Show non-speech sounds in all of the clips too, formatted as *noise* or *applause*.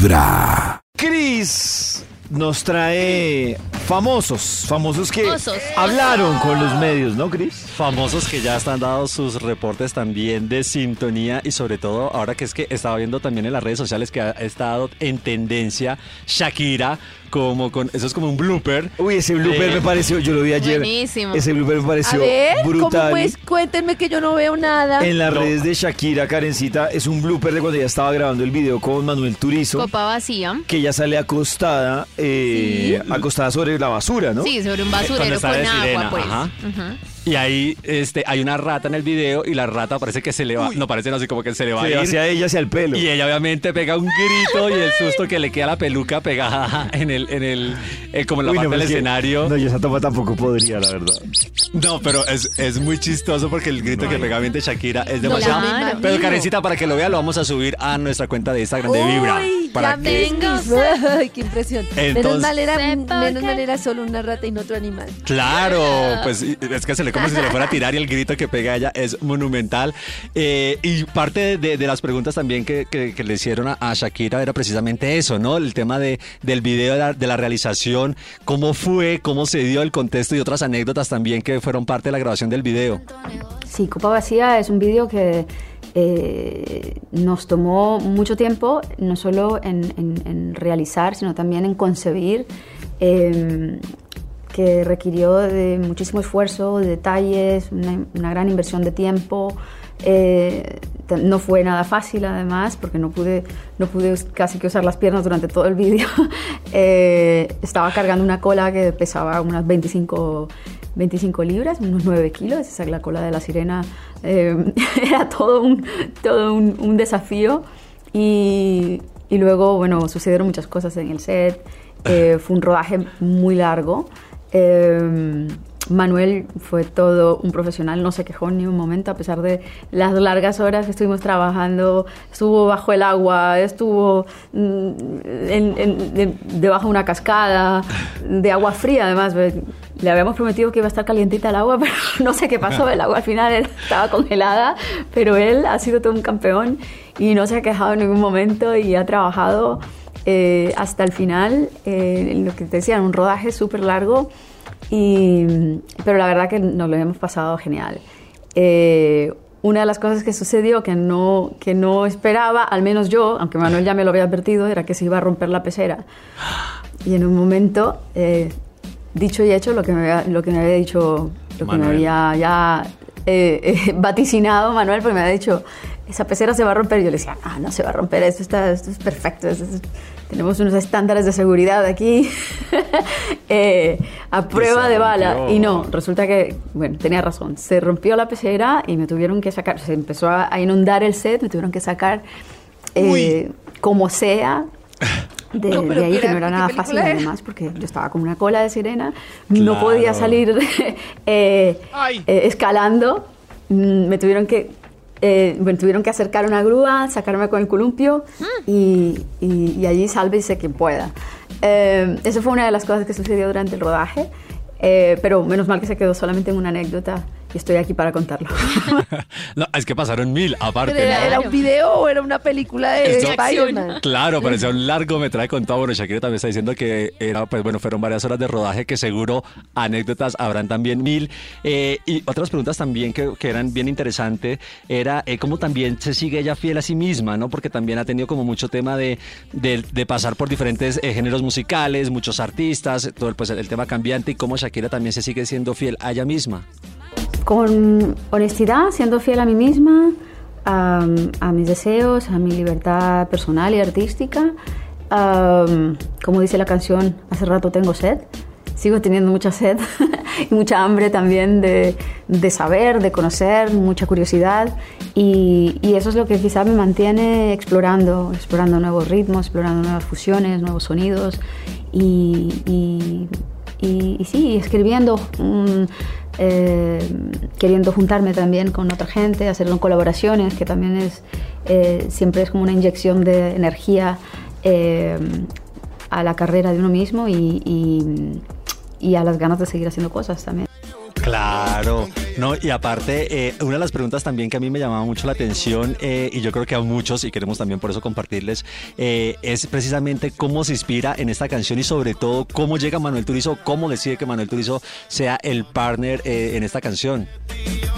Vibra. Cris nos trae famosos, famosos que Famosos. hablaron con los medios, ¿no, Cris? Famosos que ya están dados sus reportes también de sintonía y sobre todo ahora que es que estaba viendo también en las redes sociales que ha estado en tendencia Shakira como con eso es como un blooper. Uy, ese blooper Eh, me pareció, yo lo vi ayer. Buenísimo. Ese blooper me A pareció ver, ¿cómo brutal. pues? Cuéntenme que yo no veo nada. En las redes de Shakira, Karencita, es un blooper de cuando ella estaba grabando el video con Manuel Turizo, Copa vacía. que ella sale acostada, eh, acostada sobre la basura, ¿no? Sí, sobre un Cuando basurero con de agua, sirena, pues. ajá. Ujú. Y ahí este hay una rata en el video y la rata parece que se le va, no parece no así como que se le va Sí, a ir. hacia ella, hacia el pelo. Y ella obviamente pega un grito y el susto que le queda a la peluca pegada en el, en el, eh, como en la Uy, parte no, del es que- escenario. No, yo esa toma tampoco podría, la verdad. No, pero es, es muy chistoso porque el grito que pega obviamente Shakira es demasiado. Claro. pero Karencita, para que lo vea, lo vamos a subir a nuestra cuenta de Instagram de Vibra. Uy, Para ya que Tengo Ay, qué impresión. menos Entonces- mal era, menos mal era solo una rata y no otro animal. Claro, pues y- es que se le como si se le fuera a tirar y el grito que pega ella es monumental. Eh, y parte de, de las preguntas también que, que- que le hicieron a, a Shakira era precisamente eso, ¿no? El tema de, del video, de la, de la realización, cómo fue, cómo se dio el contexto y otras anécdotas también que fueron parte de la grabación del video. Sí, Copa Vacía es un vídeo que eh, nos tomó mucho tiempo, no solo en, en- en realizar, sino también en concebir, eh, que requirió de muchísimo esfuerzo, de detalles, una, una gran inversión de tiempo. Eh, no fue nada fácil además porque no pude, no pude casi que usar las piernas durante todo el *laughs* vídeo. Eh, estaba cargando una cola que pesaba unas 25, 25 libras, unos 9 kilos. Esa es la cola de la sirena. Eh, *laughs* era todo un, todo un desafío. Y, y luego, bueno, sucedieron muchas cosas en el set. Eh, fue un rodaje muy largo. Eh, Manuel fue todo un profesional, no se quejó ni un momento, a pesar de las largas horas que estuvimos trabajando. Estuvo bajo el agua, estuvo mm, debajo de una cascada, de agua fría además. Le habíamos prometido que iba a estar calientita el agua, *laughs* pero no sé qué pasó. El agua al final estaba congelada, pero él ha sido todo un campeón y no se ha quejado en ningún momento y ha trabajado eh, hasta el final. eh, lo que te decía, un rodaje súper largo. Y, pero la verdad que nos lo hemos pasado genial. Eh, una de las cosas que sucedió que no, que no esperaba, al menos yo, aunque Manuel ya me lo había advertido, era que se iba a romper la pecera. Y en un momento, eh, dicho y hecho, lo que me había, lo que me había dicho, lo que me Manuel. había ya eh, eh, vaticinado Manuel, porque me había dicho, esa pecera se va a romper. Y yo le decía, ah, no se va a romper, esto, está, esto es perfecto, esto es- tenemos unos estándares de seguridad aquí *laughs* eh, a prueba de bala. Y no, resulta que, bueno, tenía razón, se rompió la pecera y me tuvieron que sacar, se empezó a, inundar el set, me tuvieron que sacar eh, como sea. *laughs* De, No, de ahí ¿qué que no era nada fácil era? además porque yo estaba como una cola de sirena no Claro. podía salir *laughs* eh, eh, escalando Mm, me tuvieron que eh, me tuvieron que acercar una grúa sacarme con el columpio y, y- y allí sálvese quien pueda. Eh, eso fue una de las cosas que sucedió durante el rodaje eh, pero menos mal que se quedó solamente en una anécdota y estoy aquí para contarlo *laughs* No, es que pasaron mil aparte. ¿Pero era, ¿no? era un video o era una película de Spider-Man? Claro, parecía un largometraje contado. Bueno, Shakira también está diciendo que era, pues bueno, fueron varias horas de rodaje que seguro anécdotas habrán también mil. Eh, y otras preguntas también que, que eran bien interesantes era eh, cómo también se sigue ella fiel a sí misma, ¿no? Porque también ha tenido como mucho tema de, de, de pasar por diferentes eh, géneros musicales, muchos artistas, todo el, pues, el tema cambiante y cómo Shakira también se sigue siendo fiel a ella misma. Con honestidad, siendo fiel a mí misma, a, a mis deseos, a mi libertad personal y artística. Am, como dice la canción, hace rato tengo sed. Sigo teniendo mucha sed *laughs* y mucha hambre también de, de saber, de conocer, mucha curiosidad. Y, y eso es lo que quizá me mantiene explorando, explorando nuevos ritmos, explorando nuevas fusiones, nuevos sonidos. Y, y- y, sí, escribiendo, mm, eh, queriendo juntarme también con otra gente, hacer colaboraciones, que también es eh, siempre es como una inyección de energía eh, a la carrera de uno mismo y, y- y a las ganas de seguir haciendo cosas también. Claro, No, y aparte, eh, una de las preguntas también que a mí me llamaba mucho la atención, eh, y yo creo que a muchos, y queremos también por eso compartirles, eh, es precisamente cómo se inspira en esta canción y sobre todo cómo llega Manuel Turizo, cómo decide que Manuel Turizo sea el partner en esta canción.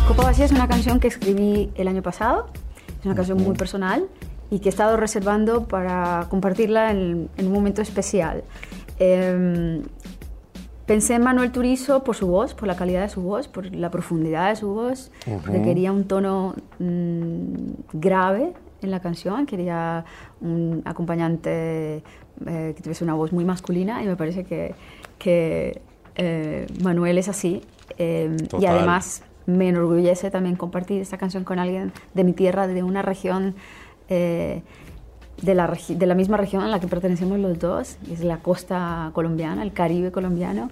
Copa Vacía es una canción que escribí el año pasado, es una canción muy personal y que he estado reservando para compartirla en, en un momento especial. Eh, pensé en Manuel Turizo por su voz, por la calidad de su voz, por la profundidad de su voz, porque quería un tono mm, grave en la canción, quería un acompañante eh, que tuviese una voz muy masculina y me parece que, que eh, Manuel es así. Eh, y además me enorgullece también compartir esta canción con alguien de mi tierra, de una región, eh, de, la regi- de la misma región a la que pertenecemos los dos, es la costa colombiana, el Caribe colombiano.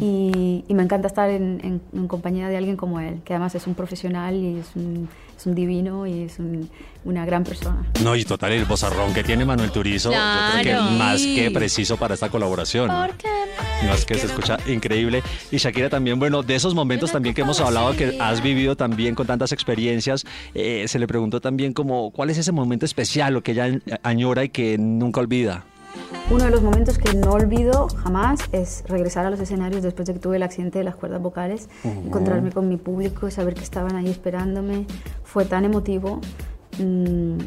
y, y me encanta estar en, en- en compañía de alguien como él, que además es un profesional y es un, es un divino y es un- una gran persona. No, y total, el bozarrón que tiene Manuel Turizo, yo creo que más que preciso para esta colaboración. No es que se escucha increíble. Y Shakira también, bueno, de esos momentos también que hemos hablado, que has vivido también con tantas experiencias, eh, se le preguntó también como, ¿cuál es ese momento especial o que ella añora y que nunca olvida? Uno de los momentos que no olvido jamás es regresar a los escenarios después de que tuve el accidente de las cuerdas vocales, encontrarme con mi público, saber que estaban ahí esperándome. Fue tan emotivo. Mm,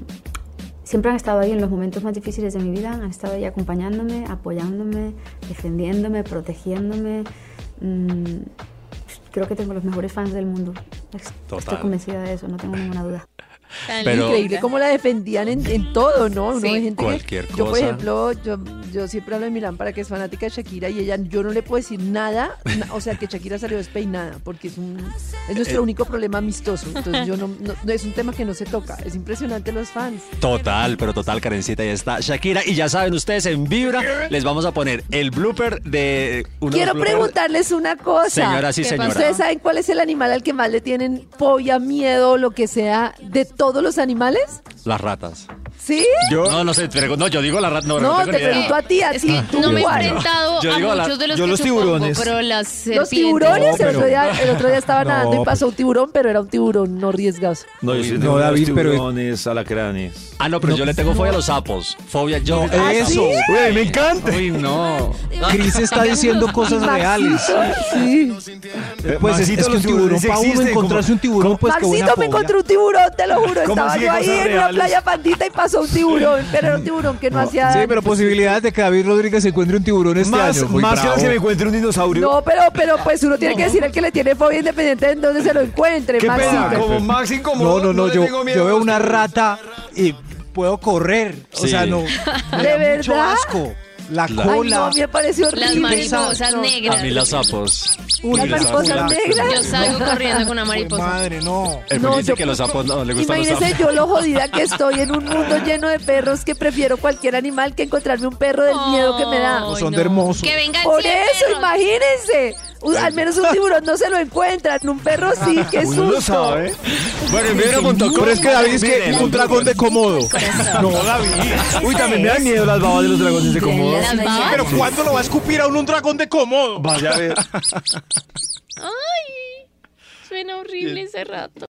siempre han estado ahí en los momentos más difíciles de mi vida, han estado ahí acompañándome, apoyándome, defendiéndome, protegiéndome. Mm, creo que tengo los mejores fans del mundo. Estoy Total. convencida de eso, no tengo ninguna duda. Tan Pero- Increíble cómo la defendían en, en todo, ¿no? Uno Sí. ve gente que- Cualquier Yo, por cosa. ejemplo, yo, yo siempre hablo de Milán para que es fanática de Shakira y ella, yo no le puedo decir nada, na- o sea, que Shakira salió despeinada, porque es, un, es nuestro Eh. único problema amistoso. Entonces, yo no, no- no- es un tema que no se toca. Es impresionante los fans. Total, pero total, Karencita, ya está Shakira. Y ya saben ustedes, en Vibra les vamos a poner el blooper de... uno Quiero preguntarles una cosa. Señora, sí, ¿Qué señora. ¿Ustedes saben cuál es el animal al que más le tienen fobia, miedo, lo que sea, de todos los animales? Las ratas. ¿Sí? Yo, No, no sé, pero no, yo digo la rata, no, no, No, te pregunto a ti, a ti, no me he enfrentado Yo a digo la- muchos de los yo que los supongo, tiburones. pero las Los tiburones, No, el, pero- otro día, el otro día estaba No, nadando y pero- pasó un tiburón, pero era un tiburón no riesgoso. no, yo sí no, David, pero- tiburones, alacranes. Ah, no, pero yo le tengo fobia a los sapos. Fobia, yo... No, ¿Ah, eso. sí? Uy, me encanta. Uy, no. Cris está diciendo *laughs* cosas reales. Sí. Pues es, que un los tiburón, para uno encontrarse un tiburón, pues Maxito me fobia. encontró un tiburón, te lo juro. ¿Cómo Estaba yo ahí en una playa pandita y pasó un tiburón, *laughs* pero era un tiburón que no, hacía Sí, pero posibilidades de que David Rodríguez se encuentre un tiburón este más año. Muy más que bravo. que me encuentre un dinosaurio. No, pero, pero pues uno tiene que decir el que le tiene fobia independiente de dónde se lo encuentre, Qué pena, Maxito. como Max incómodo. No, no, no, yo, yo veo una rata y puedo correr. O sea, no. Me ¿De da mucho verdad? asco. La La- Ay, cola. no, me pareció horrible. Las mariposas No. negras. A mí los sapos. Uy, Las la mariposas cola. negras. Yo salgo corriendo con una Uy, mariposa. Madre, no. El No, no, dice yo- que los sapos no le gustan los Imagínense sapos. yo lo jodida que estoy en un mundo lleno de perros que prefiero cualquier animal que encontrarme un perro del miedo que me da. Ay, Son de hermosos. Que vengan Por eso, perros. imagínense. Un- al menos un tiburón no se lo encuentran, un perro sí, *laughs* qué Uno lo susto. sabe. Bueno, en Vibra.com. Pero es que David es que Miren, un dragón de Komodo. No, David. Uy, también me dan miedo las babas de los dragones de babas. Pero ¿cuándo lo va a escupir a uno un dragón de Komodo? Vaya a ver. *laughs* Ay, suena horrible ese rato.